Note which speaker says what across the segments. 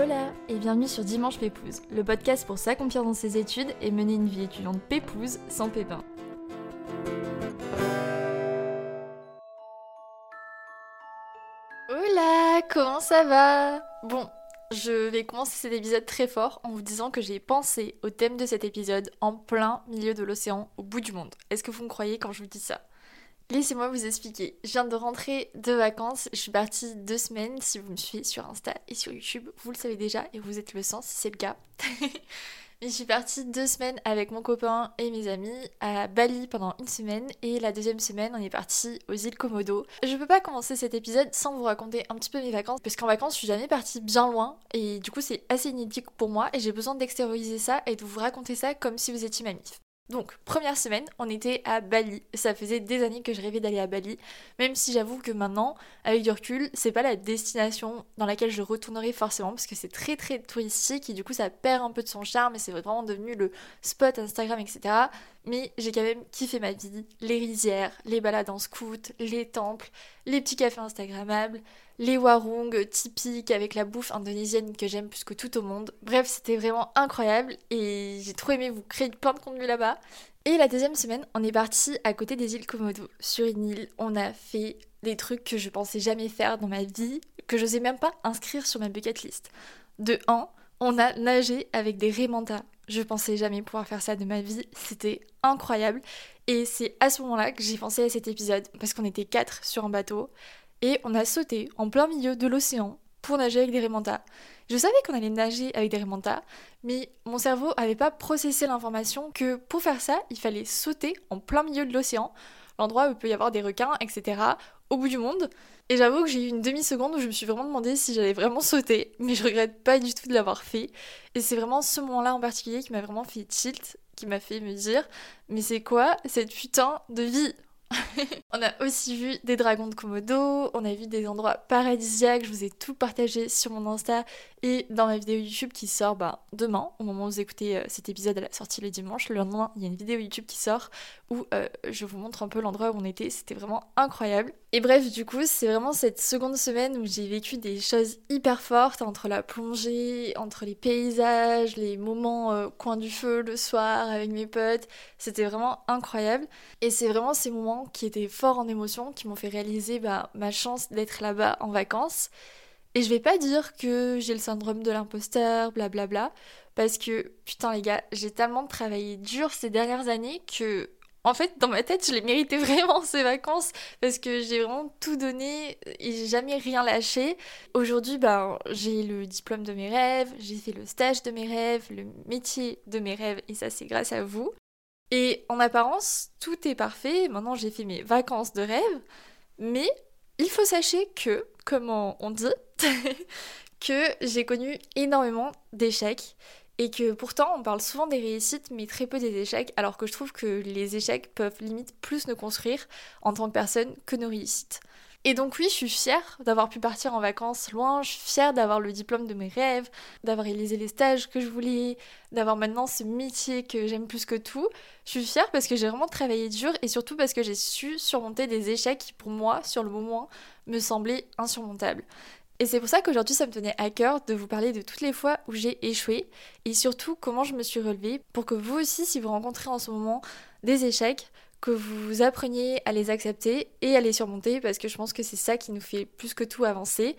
Speaker 1: Hola et bienvenue sur Dimanche Pépouze, le podcast pour s'accomplir dans ses études et mener une vie étudiante pépouze sans pépin. Hola, comment ça va? Bon, je vais commencer cet épisode très fort en vous disant que j'ai pensé au thème de cet épisode en plein milieu de l'océan, au bout du monde. Est-ce que vous me croyez quand je vous dis ça? Laissez-moi vous expliquer. Je viens de rentrer de vacances. Je suis partie deux semaines. Si vous me suivez sur Insta et sur YouTube, vous le savez déjà et vous êtes le sens si c'est le cas. je suis partie deux semaines avec mon copain et mes amis à Bali pendant une semaine et la deuxième semaine on est parti aux îles Komodo. Je peux pas commencer cet épisode sans vous raconter un petit peu mes vacances parce qu'en vacances je suis jamais partie bien loin et du coup c'est assez inédit pour moi et j'ai besoin d'extérioriser ça et de vous raconter ça comme si vous étiez ma mif. Donc, première semaine, on était à Bali. Ça faisait des années que je rêvais d'aller à Bali, même si j'avoue que maintenant, avec du recul, c'est pas la destination dans laquelle je retournerai forcément, parce que c'est très très touristique et du coup ça perd un peu de son charme et c'est vraiment devenu le spot Instagram, etc. Mais j'ai quand même kiffé ma vie, les rizières, les balades en scout, les temples, les petits cafés Instagrammables, les warung typiques avec la bouffe indonésienne que j'aime plus que tout au monde. Bref, c'était vraiment incroyable et j'ai trop aimé vous créer plein de contenu là-bas. Et la deuxième semaine, on est parti à côté des îles Komodo. Sur une île, on a fait des trucs que je pensais jamais faire dans ma vie, que je n'osais même pas inscrire sur ma bucket list. De 1, on a nagé avec des rémantas. Je pensais jamais pouvoir faire ça de ma vie, c'était incroyable. Et c'est à ce moment-là que j'ai pensé à cet épisode, parce qu'on était quatre sur un bateau et on a sauté en plein milieu de l'océan pour nager avec des remontas. Je savais qu'on allait nager avec des remontas, mais mon cerveau n'avait pas processé l'information que pour faire ça, il fallait sauter en plein milieu de l'océan, l'endroit où il peut y avoir des requins, etc., au bout du monde. Et j'avoue que j'ai eu une demi-seconde où je me suis vraiment demandé si j'allais vraiment sauter, mais je regrette pas du tout de l'avoir fait. Et c'est vraiment ce moment-là en particulier qui m'a vraiment fait tilt, qui m'a fait me dire, mais c'est quoi cette putain de vie? on a aussi vu des dragons de Komodo, on a vu des endroits paradisiaques, je vous ai tout partagé sur mon Insta et dans ma vidéo YouTube qui sort bah, demain, au moment où vous écoutez euh, cet épisode, elle a sorti le dimanche, le lendemain il y a une vidéo YouTube qui sort où euh, je vous montre un peu l'endroit où on était, c'était vraiment incroyable. Et bref, du coup, c'est vraiment cette seconde semaine où j'ai vécu des choses hyper fortes entre la plongée, entre les paysages, les moments euh, coin du feu le soir avec mes potes, c'était vraiment incroyable. Et c'est vraiment ces moments qui étaient en émotion qui m'ont fait réaliser bah, ma chance d'être là-bas en vacances. Et je vais pas dire que j'ai le syndrome de l'imposteur, blablabla, parce que putain les gars, j'ai tellement travaillé dur ces dernières années que en fait, dans ma tête, je les méritais vraiment ces vacances parce que j'ai vraiment tout donné et j'ai jamais rien lâché. Aujourd'hui, ben, j'ai le diplôme de mes rêves, j'ai fait le stage de mes rêves, le métier de mes rêves et ça, c'est grâce à vous. Et en apparence, tout est parfait. Maintenant, j'ai fait mes vacances de rêve, mais il faut sachez que, comme on dit, que j'ai connu énormément d'échecs et que pourtant on parle souvent des réussites mais très peu des échecs alors que je trouve que les échecs peuvent limite plus nous construire en tant que personne que nos réussites. Et donc oui, je suis fière d'avoir pu partir en vacances loin, je suis fière d'avoir le diplôme de mes rêves, d'avoir réalisé les stages que je voulais, d'avoir maintenant ce métier que j'aime plus que tout. Je suis fière parce que j'ai vraiment travaillé dur et surtout parce que j'ai su surmonter des échecs qui pour moi, sur le moment, me semblaient insurmontables. Et c'est pour ça qu'aujourd'hui ça me tenait à cœur de vous parler de toutes les fois où j'ai échoué et surtout comment je me suis relevée pour que vous aussi, si vous rencontrez en ce moment des échecs, que vous appreniez à les accepter et à les surmonter parce que je pense que c'est ça qui nous fait plus que tout avancer.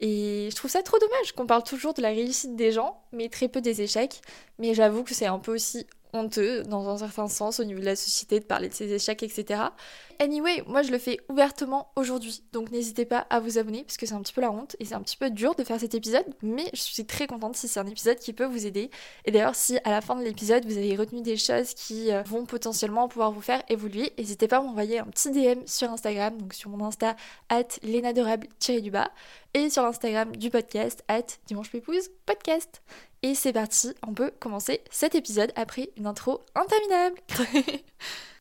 Speaker 1: Et je trouve ça trop dommage qu'on parle toujours de la réussite des gens, mais très peu des échecs. Mais j'avoue que c'est un peu aussi honteux dans un certain sens au niveau de la société de parler de ses échecs, etc. Anyway, moi je le fais ouvertement aujourd'hui, donc n'hésitez pas à vous abonner parce que c'est un petit peu la honte et c'est un petit peu dur de faire cet épisode, mais je suis très contente si c'est un épisode qui peut vous aider. Et d'ailleurs, si à la fin de l'épisode vous avez retenu des choses qui euh, vont potentiellement pouvoir vous faire évoluer, n'hésitez pas à m'envoyer un petit DM sur Instagram, donc sur mon Insta, at du bas et sur l'Instagram du podcast, at dimanche podcast. Et c'est parti, on peut commencer cet épisode après une intro interminable.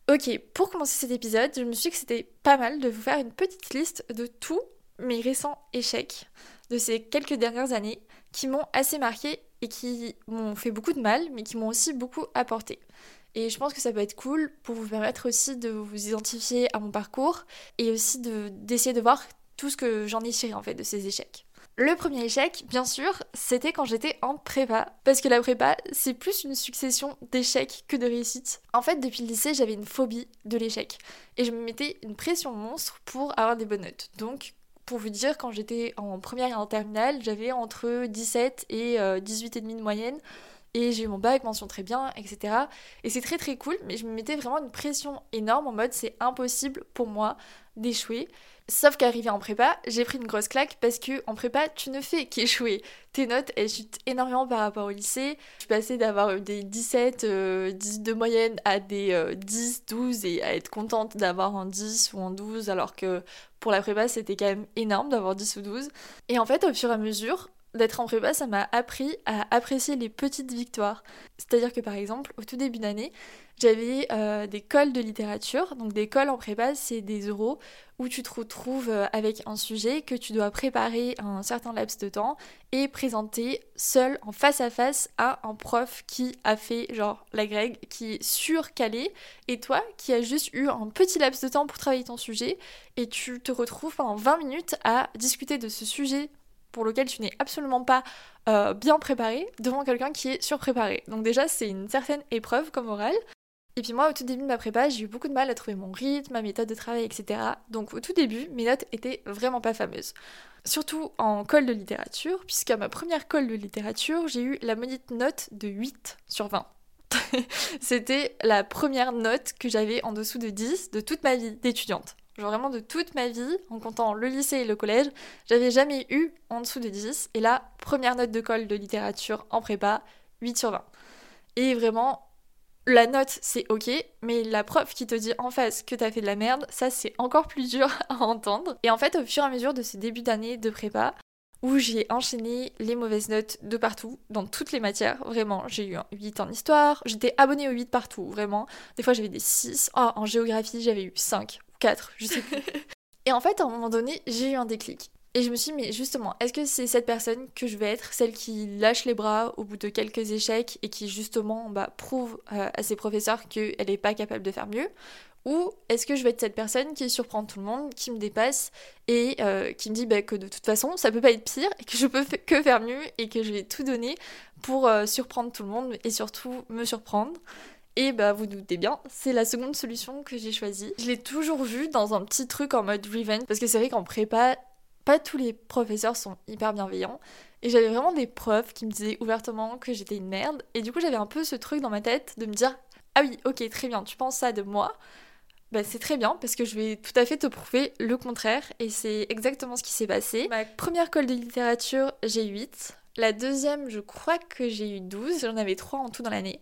Speaker 1: ok, pour commencer cet épisode, je me suis dit que c'était pas mal de vous faire une petite liste de tous mes récents échecs de ces quelques dernières années qui m'ont assez marqué et qui m'ont fait beaucoup de mal, mais qui m'ont aussi beaucoup apporté. Et je pense que ça peut être cool pour vous permettre aussi de vous identifier à mon parcours et aussi d'essayer de, voir tout ce que j'en ai tiré en fait de ces échecs. Le premier échec, bien sûr, c'était quand j'étais en prépa. Parce que la prépa, c'est plus une succession d'échecs que de réussites. En fait, depuis le lycée, j'avais une phobie de l'échec. Et je me mettais une pression monstre pour avoir des bonnes notes. Donc, pour vous dire, quand j'étais en première et en terminale, j'avais entre 17 et 18,5 euh, de moyenne. Et j'ai eu mon bac, mention très bien, etc. Et c'est très très cool, mais je me mettais vraiment une pression énorme en mode c'est impossible pour moi d'échouer. Sauf qu'arrivé en prépa, j'ai pris une grosse claque parce que en prépa, tu ne fais qu'échouer. Tes notes, elles chutent énormément par rapport au lycée. Je suis passée d'avoir des 17, 10 euh, de moyenne à des 10, euh, 12 et à être contente d'avoir un 10 ou un 12 alors que pour la prépa, c'était quand même énorme d'avoir 10 ou 12. Et en fait, au fur et à mesure, d'être en prépa, ça m'a appris à apprécier les petites victoires. C'est-à-dire que par exemple, au tout début d'année, j'avais euh, des cols de littérature. Donc des cols en prépa, c'est des euros où tu te retrouves euh, avec un sujet que tu dois préparer un certain laps de temps et présenter seul en face à face à un prof qui a fait genre la grecque, qui est surcalé et toi qui as juste eu un petit laps de temps pour travailler ton sujet et tu te retrouves pendant 20 minutes à discuter de ce sujet pour lequel tu n'es absolument pas euh, bien préparé devant quelqu'un qui est surpréparé. Donc déjà c'est une certaine épreuve comme oral. Et puis moi au tout début de ma prépa j'ai eu beaucoup de mal à trouver mon rythme, ma méthode de travail, etc. Donc au tout début mes notes étaient vraiment pas fameuses. Surtout en colle de littérature, puisqu'à ma première colle de littérature j'ai eu la maudite note de 8 sur 20. C'était la première note que j'avais en dessous de 10 de toute ma vie d'étudiante. Genre vraiment de toute ma vie, en comptant le lycée et le collège, j'avais jamais eu en dessous de 10. Et là, première note de colle de littérature en prépa, 8 sur 20. Et vraiment, la note, c'est ok, mais la prof qui te dit en face que t'as fait de la merde, ça c'est encore plus dur à entendre. Et en fait, au fur et à mesure de ces débuts d'année de prépa, où j'ai enchaîné les mauvaises notes de partout, dans toutes les matières, vraiment. J'ai eu un 8 en histoire, j'étais abonnée au 8 partout, vraiment. Des fois j'avais des 6. Oh, en géographie, j'avais eu 5. 4, je sais plus. et en fait, à un moment donné, j'ai eu un déclic. Et je me suis dit, mais justement, est-ce que c'est cette personne que je vais être, celle qui lâche les bras au bout de quelques échecs et qui justement bah, prouve euh, à ses professeurs qu'elle n'est pas capable de faire mieux? Ou est-ce que je vais être cette personne qui surprend tout le monde, qui me dépasse et euh, qui me dit bah, que de toute façon, ça peut pas être pire et que je peux que faire mieux et que je vais tout donner pour euh, surprendre tout le monde et surtout me surprendre? Et bah vous doutez bien, c'est la seconde solution que j'ai choisie. Je l'ai toujours vu dans un petit truc en mode revenge parce que c'est vrai qu'en prépa, pas tous les professeurs sont hyper bienveillants. Et j'avais vraiment des profs qui me disaient ouvertement que j'étais une merde. Et du coup, j'avais un peu ce truc dans ma tête de me dire Ah oui, ok, très bien, tu penses ça de moi. Bah, c'est très bien parce que je vais tout à fait te prouver le contraire. Et c'est exactement ce qui s'est passé. Ma première colle de littérature, j'ai 8. La deuxième, je crois que j'ai eu 12. J'en avais 3 en tout dans l'année.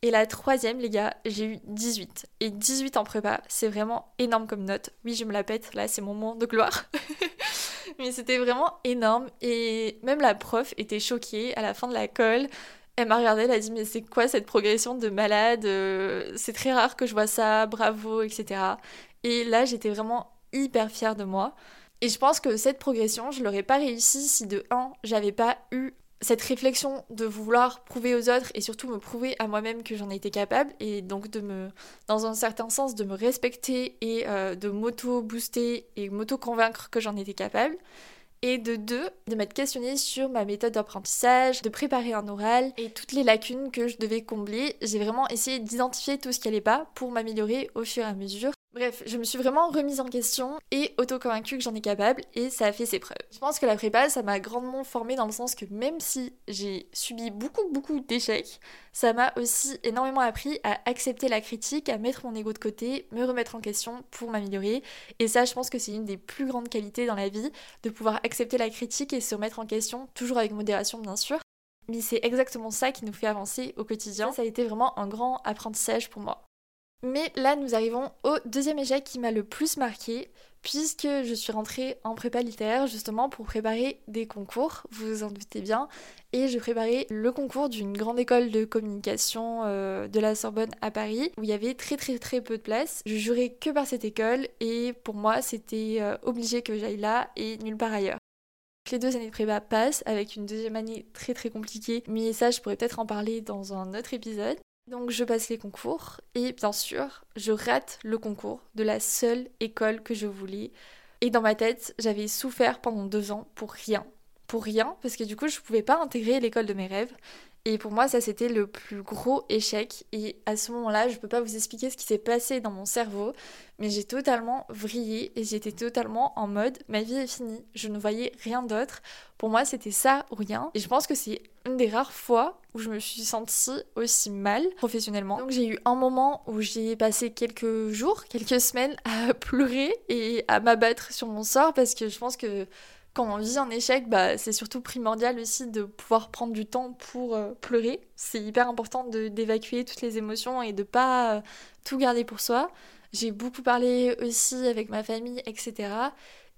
Speaker 1: Et la troisième, les gars, j'ai eu 18. Et 18 en prépa, c'est vraiment énorme comme note. Oui, je me la pète, là, c'est mon moment de gloire. Mais c'était vraiment énorme. Et même la prof était choquée à la fin de la colle. Elle m'a regardée, elle a dit Mais c'est quoi cette progression de malade euh, C'est très rare que je vois ça, bravo, etc. Et là, j'étais vraiment hyper fière de moi. Et je pense que cette progression, je l'aurais pas réussi si de 1, j'avais pas eu cette réflexion de vouloir prouver aux autres et surtout me prouver à moi-même que j'en étais capable et donc de me, dans un certain sens, de me respecter et euh, de m'auto-booster et m'auto-convaincre que j'en étais capable. Et de deux, de m'être questionnée sur ma méthode d'apprentissage, de préparer un oral et toutes les lacunes que je devais combler. J'ai vraiment essayé d'identifier tout ce qui allait pas pour m'améliorer au fur et à mesure. Bref, je me suis vraiment remise en question et auto-convaincue que j'en ai capable et ça a fait ses preuves. Je pense que la prépa, ça m'a grandement formée dans le sens que même si j'ai subi beaucoup beaucoup d'échecs, ça m'a aussi énormément appris à accepter la critique, à mettre mon ego de côté, me remettre en question pour m'améliorer. Et ça, je pense que c'est une des plus grandes qualités dans la vie, de pouvoir accepter la critique et se remettre en question, toujours avec modération bien sûr. Mais c'est exactement ça qui nous fait avancer au quotidien. Ça a été vraiment un grand apprentissage pour moi. Mais là, nous arrivons au deuxième échec qui m'a le plus marqué, puisque je suis rentrée en prépa littéraire justement pour préparer des concours, vous vous en doutez bien, et je préparais le concours d'une grande école de communication euh, de la Sorbonne à Paris, où il y avait très très très peu de place. Je jurais que par cette école, et pour moi, c'était euh, obligé que j'aille là et nulle part ailleurs. Les deux années de prépa passent avec une deuxième année très très compliquée, mais ça je pourrais peut-être en parler dans un autre épisode. Donc je passe les concours et bien sûr, je rate le concours de la seule école que je voulais. Et dans ma tête, j'avais souffert pendant deux ans pour rien. pour rien, parce que du coup, je pouvais pas intégrer l'école de mes rêves. Et pour moi, ça c'était le plus gros échec. Et à ce moment-là, je peux pas vous expliquer ce qui s'est passé dans mon cerveau, mais j'ai totalement vrillé et j'étais totalement en mode ma vie est finie. Je ne voyais rien d'autre. Pour moi, c'était ça ou rien. Et je pense que c'est une des rares fois où je me suis sentie aussi mal professionnellement. Donc j'ai eu un moment où j'ai passé quelques jours, quelques semaines à pleurer et à m'abattre sur mon sort parce que je pense que quand on vit un échec, bah, c'est surtout primordial aussi de pouvoir prendre du temps pour euh, pleurer. C'est hyper important d'évacuer toutes les émotions et de pas euh, tout garder pour soi. J'ai beaucoup parlé aussi avec ma famille, etc.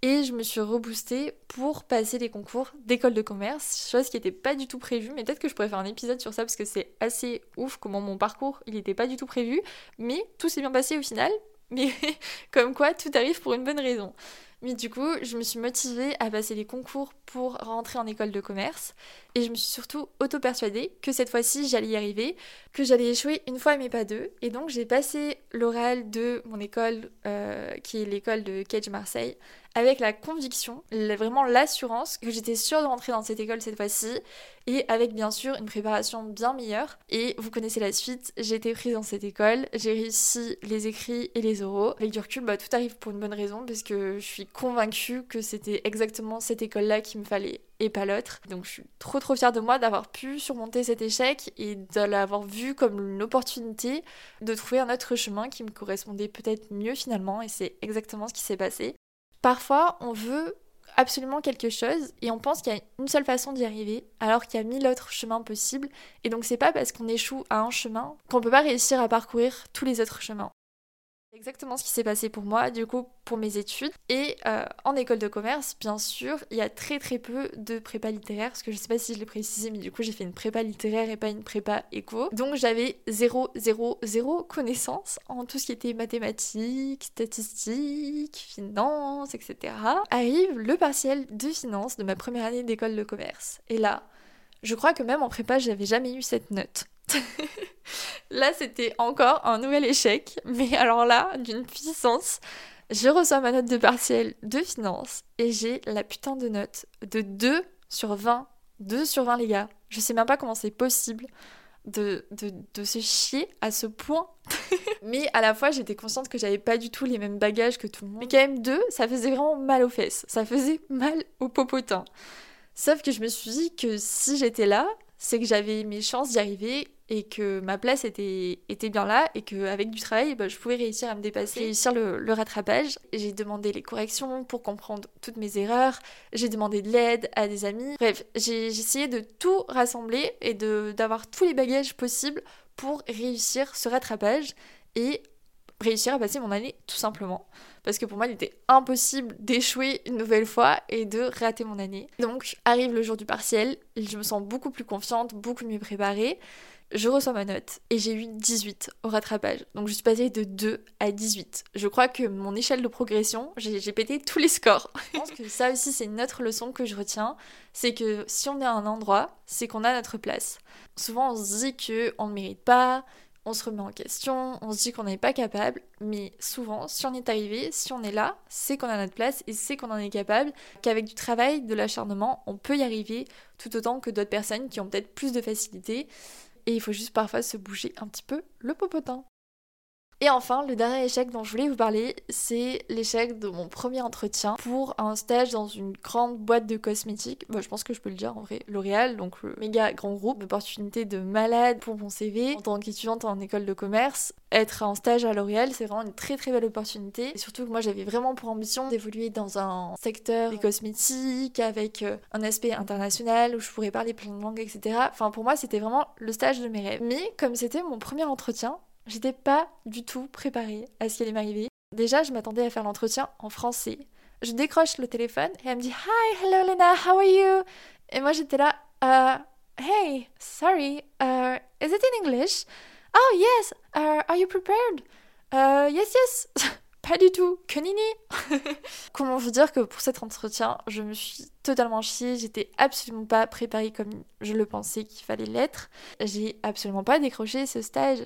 Speaker 1: Et je me suis reboostée pour passer les concours d'école de commerce, chose qui n'était pas du tout prévue, mais peut-être que je pourrais faire un épisode sur ça parce que c'est assez ouf comment mon parcours, il n'était pas du tout prévu, mais tout s'est bien passé au final, mais comme quoi tout arrive pour une bonne raison. Mais du coup, je me suis motivée à passer les concours pour rentrer en école de commerce. Et je me suis surtout auto-persuadée que cette fois-ci, j'allais y arriver, que j'allais échouer une fois mais pas deux. Et donc, j'ai passé l'oral de mon école, euh, qui est l'école de Cage Marseille, avec la conviction, vraiment l'assurance que j'étais sûre de rentrer dans cette école cette fois-ci et avec bien sûr une préparation bien meilleure. Et vous connaissez la suite, j'ai été prise dans cette école, j'ai réussi les écrits et les oraux. Avec du recul, bah, tout arrive pour une bonne raison parce que je suis convaincue que c'était exactement cette école-là qui me fallait et pas l'autre. Donc je suis trop trop fière de moi d'avoir pu surmonter cet échec et de l'avoir vu comme une opportunité de trouver un autre chemin qui me correspondait peut-être mieux finalement et c'est exactement ce qui s'est passé. Parfois, on veut absolument quelque chose et on pense qu'il y a une seule façon d'y arriver alors qu'il y a mille autres chemins possibles et donc c'est pas parce qu'on échoue à un chemin qu'on peut pas réussir à parcourir tous les autres chemins exactement ce qui s'est passé pour moi, du coup, pour mes études. Et euh, en école de commerce, bien sûr, il y a très très peu de prépa littéraire, parce que je sais pas si je l'ai précisé, mais du coup, j'ai fait une prépa littéraire et pas une prépa éco. Donc, j'avais 0, 0, 0 connaissance en tout ce qui était mathématiques, statistiques, finance, etc. Arrive le partiel de finance de ma première année d'école de commerce. Et là, je crois que même en prépa, j'avais jamais eu cette note. là, c'était encore un nouvel échec, mais alors là, d'une puissance. Je reçois ma note de partiel de finance et j'ai la putain de note de 2 sur 20. 2 sur 20, les gars. Je sais même pas comment c'est possible de, de, de, se chier à ce point. mais à la fois, j'étais consciente que j'avais pas du tout les mêmes bagages que tout le monde. Mais quand même, 2, ça faisait vraiment mal aux fesses. Ça faisait mal au popotin. Sauf que je me suis dit que si j'étais là, c'est que j'avais mes chances d'y arriver et que ma place était, était bien là et qu'avec du travail, bah, je pouvais réussir à me dépasser, réussir le, le rattrapage. J'ai demandé les corrections pour comprendre toutes mes erreurs, j'ai demandé de l'aide à des amis. Bref, j'ai essayé de tout rassembler et d'avoir tous les bagages possibles pour réussir ce rattrapage et réussir à passer mon année tout simplement. Parce que pour moi, il était impossible d'échouer une nouvelle fois et de rater mon année. Donc arrive le jour du partiel, je me sens beaucoup plus confiante, beaucoup mieux préparée je reçois ma note et j'ai eu 18 au rattrapage. Donc je suis passée de 2 à 18. Je crois que mon échelle de progression, j'ai pété tous les scores. je pense que ça aussi c'est une autre leçon que je retiens, c'est que si on est à un endroit, c'est qu'on a notre place. Souvent on se dit que on ne mérite pas, on se remet en question, on se dit qu'on n'est pas capable, mais souvent, si on est arrivé, si on est là, c'est qu'on a notre place et c'est qu'on en est capable, qu'avec du travail, de l'acharnement, on peut y arriver tout autant que d'autres personnes qui ont peut-être plus de facilité. Et il faut juste parfois se bouger un petit peu le popotin. Et enfin, le dernier échec dont je voulais vous parler, c'est l'échec de mon premier entretien pour un stage dans une grande boîte de cosmétiques. Bah, je pense que je peux le dire en vrai, L'Oréal, donc le méga grand groupe, opportunité de malade pour mon CV. En tant qu'étudiante en école de commerce, être en stage à L'Oréal, c'est vraiment une très très belle opportunité. Et surtout que moi, j'avais vraiment pour ambition d'évoluer dans un secteur des cosmétiques avec euh, un aspect international où je pourrais parler plein de langues, etc. Enfin, pour moi, c'était vraiment le stage de mes rêves. Mais comme c'était mon premier entretien, J'étais pas du tout préparée à ce qui allait m'arriver. Déjà, je m'attendais à faire l'entretien en français. Je décroche le téléphone et elle me dit Hi, hello Lena, how are you? Et moi j'étais là, uh, Hey, sorry, uh, is it in English? Oh yes, uh, are you prepared? Uh, yes, yes. pas du tout, que nini? Comment vous dire que pour cet entretien, je me suis totalement chiée, j'étais absolument pas préparée comme je le pensais qu'il fallait l'être. J'ai absolument pas décroché ce stage.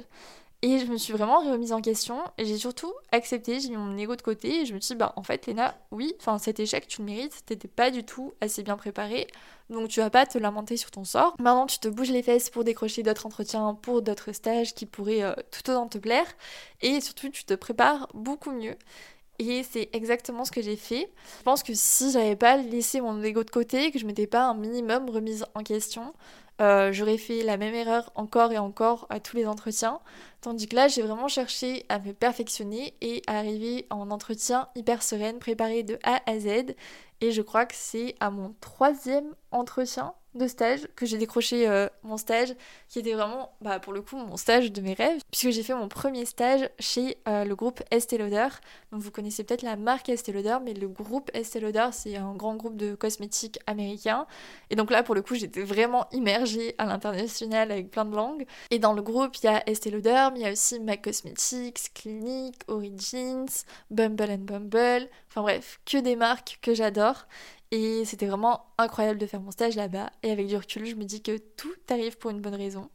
Speaker 1: Et je me suis vraiment remise en question et j'ai surtout accepté, j'ai mis mon ego de côté et je me suis dit, bah en fait, Léna, oui, enfin cet échec, tu le mérites, t'étais pas du tout assez bien préparée, donc tu vas pas te lamenter sur ton sort. Maintenant, tu te bouges les fesses pour décrocher d'autres entretiens, pour d'autres stages qui pourraient euh, tout autant te plaire et surtout, tu te prépares beaucoup mieux. Et c'est exactement ce que j'ai fait. Je pense que si j'avais pas laissé mon ego de côté, que je m'étais pas un minimum remise en question, euh, j'aurais fait la même erreur encore et encore à tous les entretiens. Tandis que là, j'ai vraiment cherché à me perfectionner et à arriver en entretien hyper sereine, préparée de A à Z. Et je crois que c'est à mon troisième entretien de stage que j'ai décroché euh, mon stage qui était vraiment bah, pour le coup mon stage de mes rêves puisque j'ai fait mon premier stage chez euh, le groupe Estée Lauder. Donc vous connaissez peut-être la marque Estée Lauder mais le groupe Estée Lauder c'est un grand groupe de cosmétiques américains. Et donc là pour le coup j'étais vraiment immergée à l'international avec plein de langues. Et dans le groupe il y a Estée Lauder il y a aussi MAC Cosmetics, Clinique, Origins, Bumble and Bumble enfin bref que des marques que j'adore et c'était vraiment incroyable de faire mon stage là-bas. Et avec du recul, je me dis que tout arrive pour une bonne raison.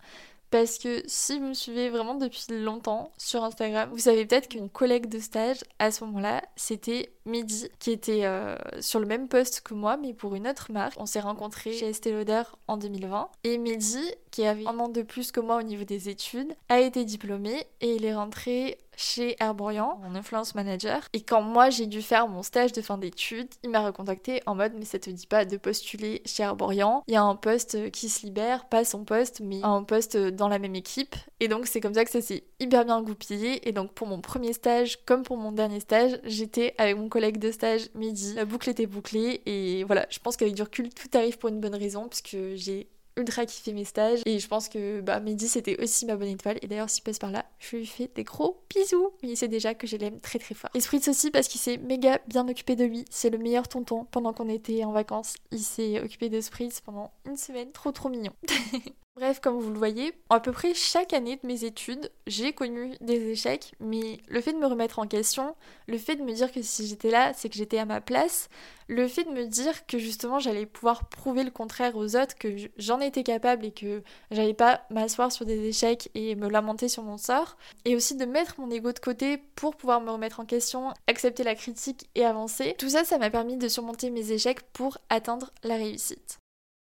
Speaker 1: Parce que si vous me suivez vraiment depuis longtemps sur Instagram, vous savez peut-être qu'une collègue de stage à ce moment-là, c'était Midi, qui était euh, sur le même poste que moi, mais pour une autre marque. On s'est rencontrés chez Estée Lauder en 2020. Et Midi, qui avait un an de plus que moi au niveau des études, a été diplômé et il est rentré chez Herborian en influence manager. Et quand moi j'ai dû faire mon stage de fin d'études, il m'a recontacté en mode mais ça te dit pas de postuler chez Herborian. Il y a un poste qui se libère, pas son poste, mais un poste dans la même équipe. Et donc c'est comme ça que ça s'est hyper bien goupillé. Et donc pour mon premier stage comme pour mon dernier stage, j'étais avec mon collègue de stage midi. La boucle était bouclée et voilà, je pense qu'avec du recul tout arrive pour une bonne raison puisque j'ai ultra kiffé mes stages. Et je pense que bah Mehdi c'était aussi ma bonne étoile. Et d'ailleurs s'il passe par là je lui fais des gros bisous. Il sait déjà que je l'aime très très fort. Et Spritz aussi parce qu'il s'est méga bien occupé de lui. C'est le meilleur tonton pendant qu'on était en vacances. Il s'est occupé de Spritz pendant une semaine. Trop trop mignon Bref, comme vous le voyez, à peu près chaque année de mes études, j'ai connu des échecs, mais le fait de me remettre en question, le fait de me dire que si j'étais là, c'est que j'étais à ma place, le fait de me dire que justement j'allais pouvoir prouver le contraire aux autres, que j'en étais capable et que j'allais pas m'asseoir sur des échecs et me lamenter sur mon sort, et aussi de mettre mon ego de côté pour pouvoir me remettre en question, accepter la critique et avancer, tout ça, ça m'a permis de surmonter mes échecs pour atteindre la réussite.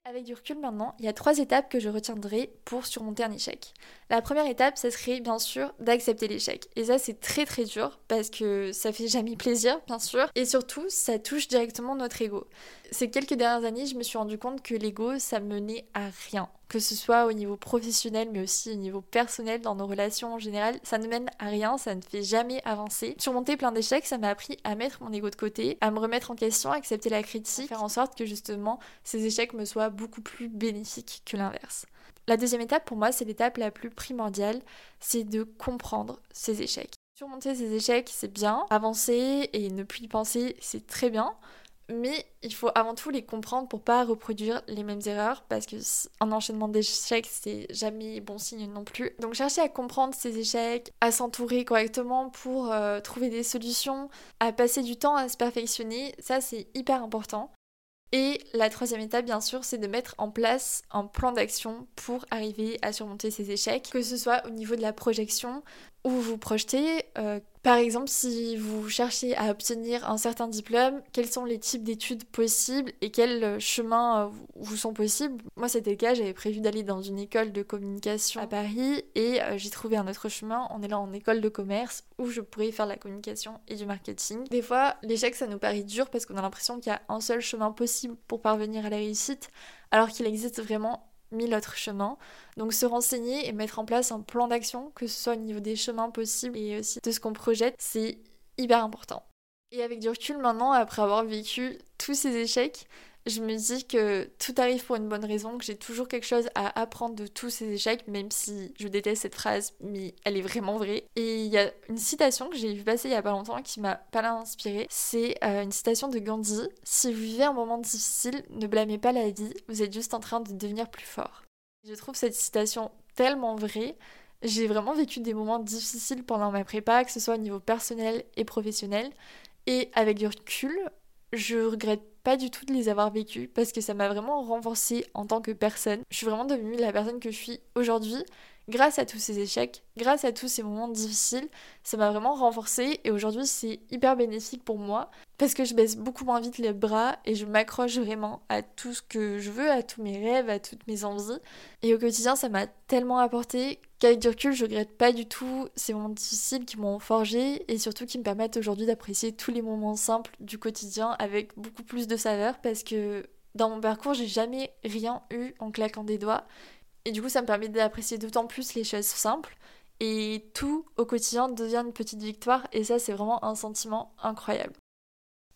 Speaker 1: Avec du recul maintenant, il y a trois étapes que je retiendrai pour surmonter un échec. La première étape, ce serait bien sûr d'accepter l'échec. Et ça, c'est très très dur parce que ça fait jamais plaisir, bien sûr. Et surtout, ça touche directement notre ego. Ces quelques dernières années, je me suis rendu compte que l'ego, ça menait à rien. Que ce soit au niveau professionnel, mais aussi au niveau personnel, dans nos relations en général, ça ne mène à rien, ça ne fait jamais avancer. Surmonter plein d'échecs, ça m'a appris à mettre mon ego de côté, à me remettre en question, à accepter la critique, faire en sorte que justement ces échecs me soient beaucoup plus bénéfiques que l'inverse. La deuxième étape pour moi, c'est l'étape la plus primordiale, c'est de comprendre ces échecs. Surmonter ces échecs, c'est bien. Avancer et ne plus y penser, c'est très bien. Mais il faut avant tout les comprendre pour pas reproduire les mêmes erreurs parce que un enchaînement d'échecs c'est jamais bon signe non plus. Donc chercher à comprendre ces échecs, à s'entourer correctement pour euh, trouver des solutions, à passer du temps à se perfectionner, ça c'est hyper important. Et la troisième étape, bien sûr, c'est de mettre en place un plan d'action pour arriver à surmonter ces échecs, que ce soit au niveau de la projection, où vous projetez. Euh, par exemple, si vous cherchez à obtenir un certain diplôme, quels sont les types d'études possibles et quels euh, chemins euh, vous sont possibles? Moi, c'était le cas, j'avais prévu d'aller dans une école de communication à Paris et j'ai trouvé un autre chemin en allant en école de commerce où je pourrais faire la communication et du marketing. Des fois, l'échec, ça nous paraît dur parce qu'on a l'impression qu'il y a un seul chemin possible pour parvenir à la réussite, alors qu'il existe vraiment mille autres chemins. Donc se renseigner et mettre en place un plan d'action, que ce soit au niveau des chemins possibles et aussi de ce qu'on projette, c'est hyper important. Et avec du recul maintenant, après avoir vécu tous ces échecs, je me dis que tout arrive pour une bonne raison, que j'ai toujours quelque chose à apprendre de tous ces échecs, même si je déteste cette phrase, mais elle est vraiment vraie. Et il y a une citation que j'ai vu passer il y a pas longtemps qui m'a pas mal inspirée. C'est euh, une citation de Gandhi Si vous vivez un moment difficile, ne blâmez pas la vie, vous êtes juste en train de devenir plus fort. Je trouve cette citation tellement vraie. J'ai vraiment vécu des moments difficiles pendant ma prépa, que ce soit au niveau personnel et professionnel. Et avec du recul, je regrette pas du tout de les avoir vécus parce que ça m'a vraiment renforcée en tant que personne. Je suis vraiment devenue la personne que je suis aujourd'hui grâce à tous ces échecs, grâce à tous ces moments difficiles, ça m'a vraiment renforcée et aujourd'hui c'est hyper bénéfique pour moi parce que je baisse beaucoup moins vite les bras et je m'accroche vraiment à tout ce que je veux, à tous mes rêves, à toutes mes envies. Et au quotidien ça m'a tellement apporté qu'avec du recul je regrette pas du tout ces moments difficiles qui m'ont forgé et surtout qui me permettent aujourd'hui d'apprécier tous les moments simples du quotidien avec beaucoup plus de saveur parce que dans mon parcours j'ai jamais rien eu en claquant des doigts et du coup, ça me permet d'apprécier d'autant plus les choses simples. Et tout au quotidien devient une petite victoire. Et ça, c'est vraiment un sentiment incroyable.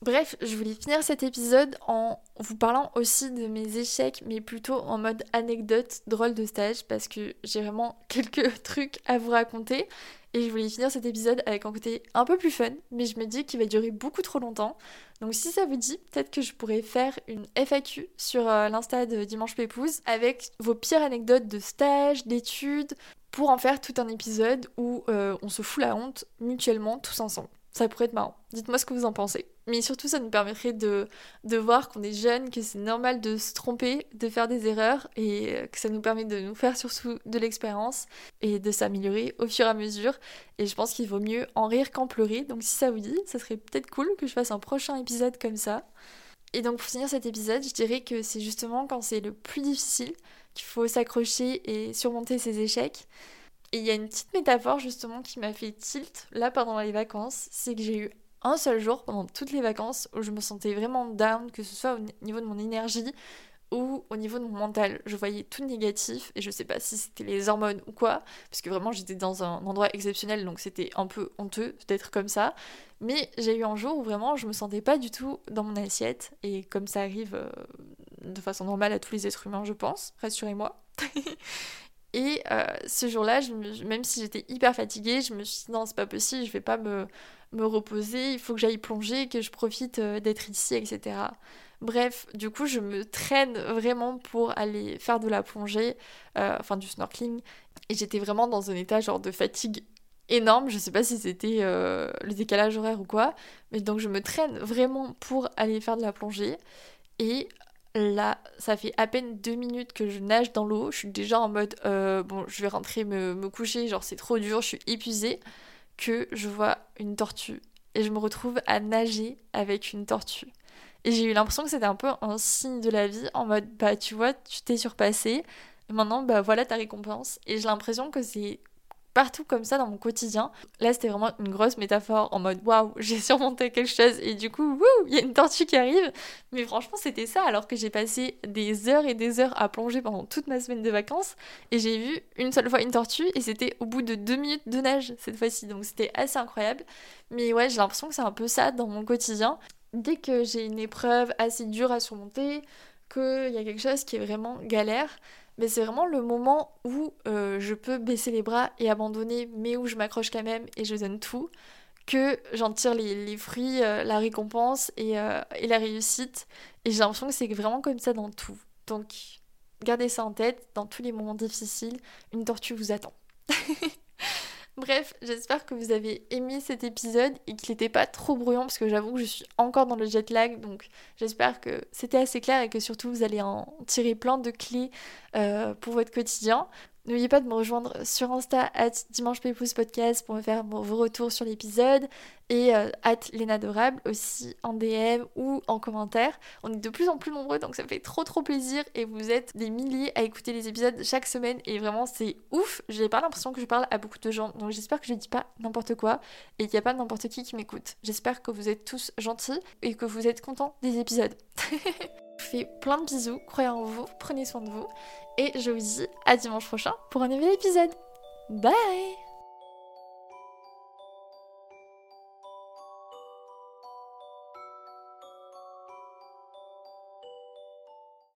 Speaker 1: Bref, je voulais finir cet épisode en vous parlant aussi de mes échecs, mais plutôt en mode anecdote drôle de stage, parce que j'ai vraiment quelques trucs à vous raconter. Et je voulais finir cet épisode avec un côté un peu plus fun, mais je me dis qu'il va durer beaucoup trop longtemps. Donc si ça vous dit, peut-être que je pourrais faire une FAQ sur euh, l'insta de Dimanche Pépouze avec vos pires anecdotes de stage, d'études, pour en faire tout un épisode où euh, on se fout la honte mutuellement tous ensemble. Ça pourrait être marrant. Dites-moi ce que vous en pensez. Mais surtout, ça nous permettrait de, de voir qu'on est jeune, que c'est normal de se tromper, de faire des erreurs, et euh, que ça nous permet de nous faire surtout de l'expérience et de s'améliorer au fur et à mesure. Et je pense qu'il vaut mieux en rire qu'en pleurer. Donc si ça vous dit, ça serait peut-être cool que je fasse un prochain épisode comme ça. Et donc pour finir cet épisode, je dirais que c'est justement quand c'est le plus difficile qu'il faut s'accrocher et surmonter ses échecs. Et il y a une petite métaphore justement qui m'a fait tilt là pendant les vacances, c'est que j'ai eu un seul jour pendant toutes les vacances où je me sentais vraiment down, que ce soit au niveau de mon énergie ou au niveau de mon mental. Je voyais tout négatif et je sais pas si c'était les hormones ou quoi, parce que vraiment j'étais dans un endroit exceptionnel donc c'était un peu honteux d'être comme ça. Mais j'ai eu un jour où vraiment je me sentais pas du tout dans mon assiette et comme ça arrive euh, de façon normale à tous les êtres humains, je pense, rassurez-moi. Et euh, ce jour-là, même si j'étais hyper fatiguée, je me suis dit non, c'est pas possible, je vais pas me, me reposer, il faut que j'aille plonger, que je profite euh, d'être ici, etc. Bref, du coup, je me traîne vraiment pour aller faire de la plongée, euh, enfin du snorkeling, et j'étais vraiment dans un état genre de fatigue énorme, je sais pas si c'était le décalage horaire ou quoi, mais donc je me traîne vraiment pour aller faire de la plongée, et Là, ça fait à peine deux minutes que je nage dans l'eau. Je suis déjà en mode euh, bon, je vais rentrer me, me coucher, genre c'est trop dur, je suis épuisée. Que je vois une tortue et je me retrouve à nager avec une tortue. Et j'ai eu l'impression que c'était un peu un signe de la vie en mode bah tu vois, tu t'es surpassé, maintenant bah voilà ta récompense. Et j'ai l'impression que c'est partout comme ça dans mon quotidien. Là, c'était vraiment une grosse métaphore en mode waouh, j'ai surmonté quelque chose et du coup, il y a une tortue qui arrive. Mais franchement, c'était ça alors que j'ai passé des heures et des heures à plonger pendant toute ma semaine de vacances et j'ai vu une seule fois une tortue et c'était au bout de deux minutes de nage cette fois-ci. Donc c'était assez incroyable. Mais ouais, j'ai l'impression que c'est un peu ça dans mon quotidien. Dès que j'ai une épreuve assez dure à surmonter, qu'il y a quelque chose qui est vraiment galère, mais c'est vraiment le moment où euh, je peux baisser les bras et abandonner, mais où je m'accroche quand même et je donne tout, que j'en tire les, fruits, euh, la récompense et, euh, et, la réussite. Et j'ai l'impression que c'est vraiment comme ça dans tout. Donc, gardez ça en tête, dans tous les moments difficiles, une tortue vous attend. Bref, j'espère que vous avez aimé cet épisode et qu'il n'était pas trop bruyant parce que j'avoue que je suis encore dans le jet lag donc j'espère que c'était assez clair et que surtout vous allez en tirer plein de clés euh, pour votre quotidien. N'oubliez pas de me rejoindre sur Insta at Dimanche pour me faire vos retours sur l'épisode et euh, at Adorable aussi en DM ou en commentaire. On est de plus en plus nombreux donc ça me fait trop trop plaisir et vous êtes des milliers à écouter les épisodes chaque semaine et vraiment c'est ouf. J'ai pas l'impression que je parle à beaucoup de gens donc j'espère que je dis pas n'importe quoi et qu'il n'y a pas n'importe qui qui m'écoute. J'espère que vous êtes tous gentils et que vous êtes contents des épisodes. Je vous fais plein de bisous, croyez en vous, prenez soin de vous et je vous dis à dimanche prochain pour un nouvel épisode. Bye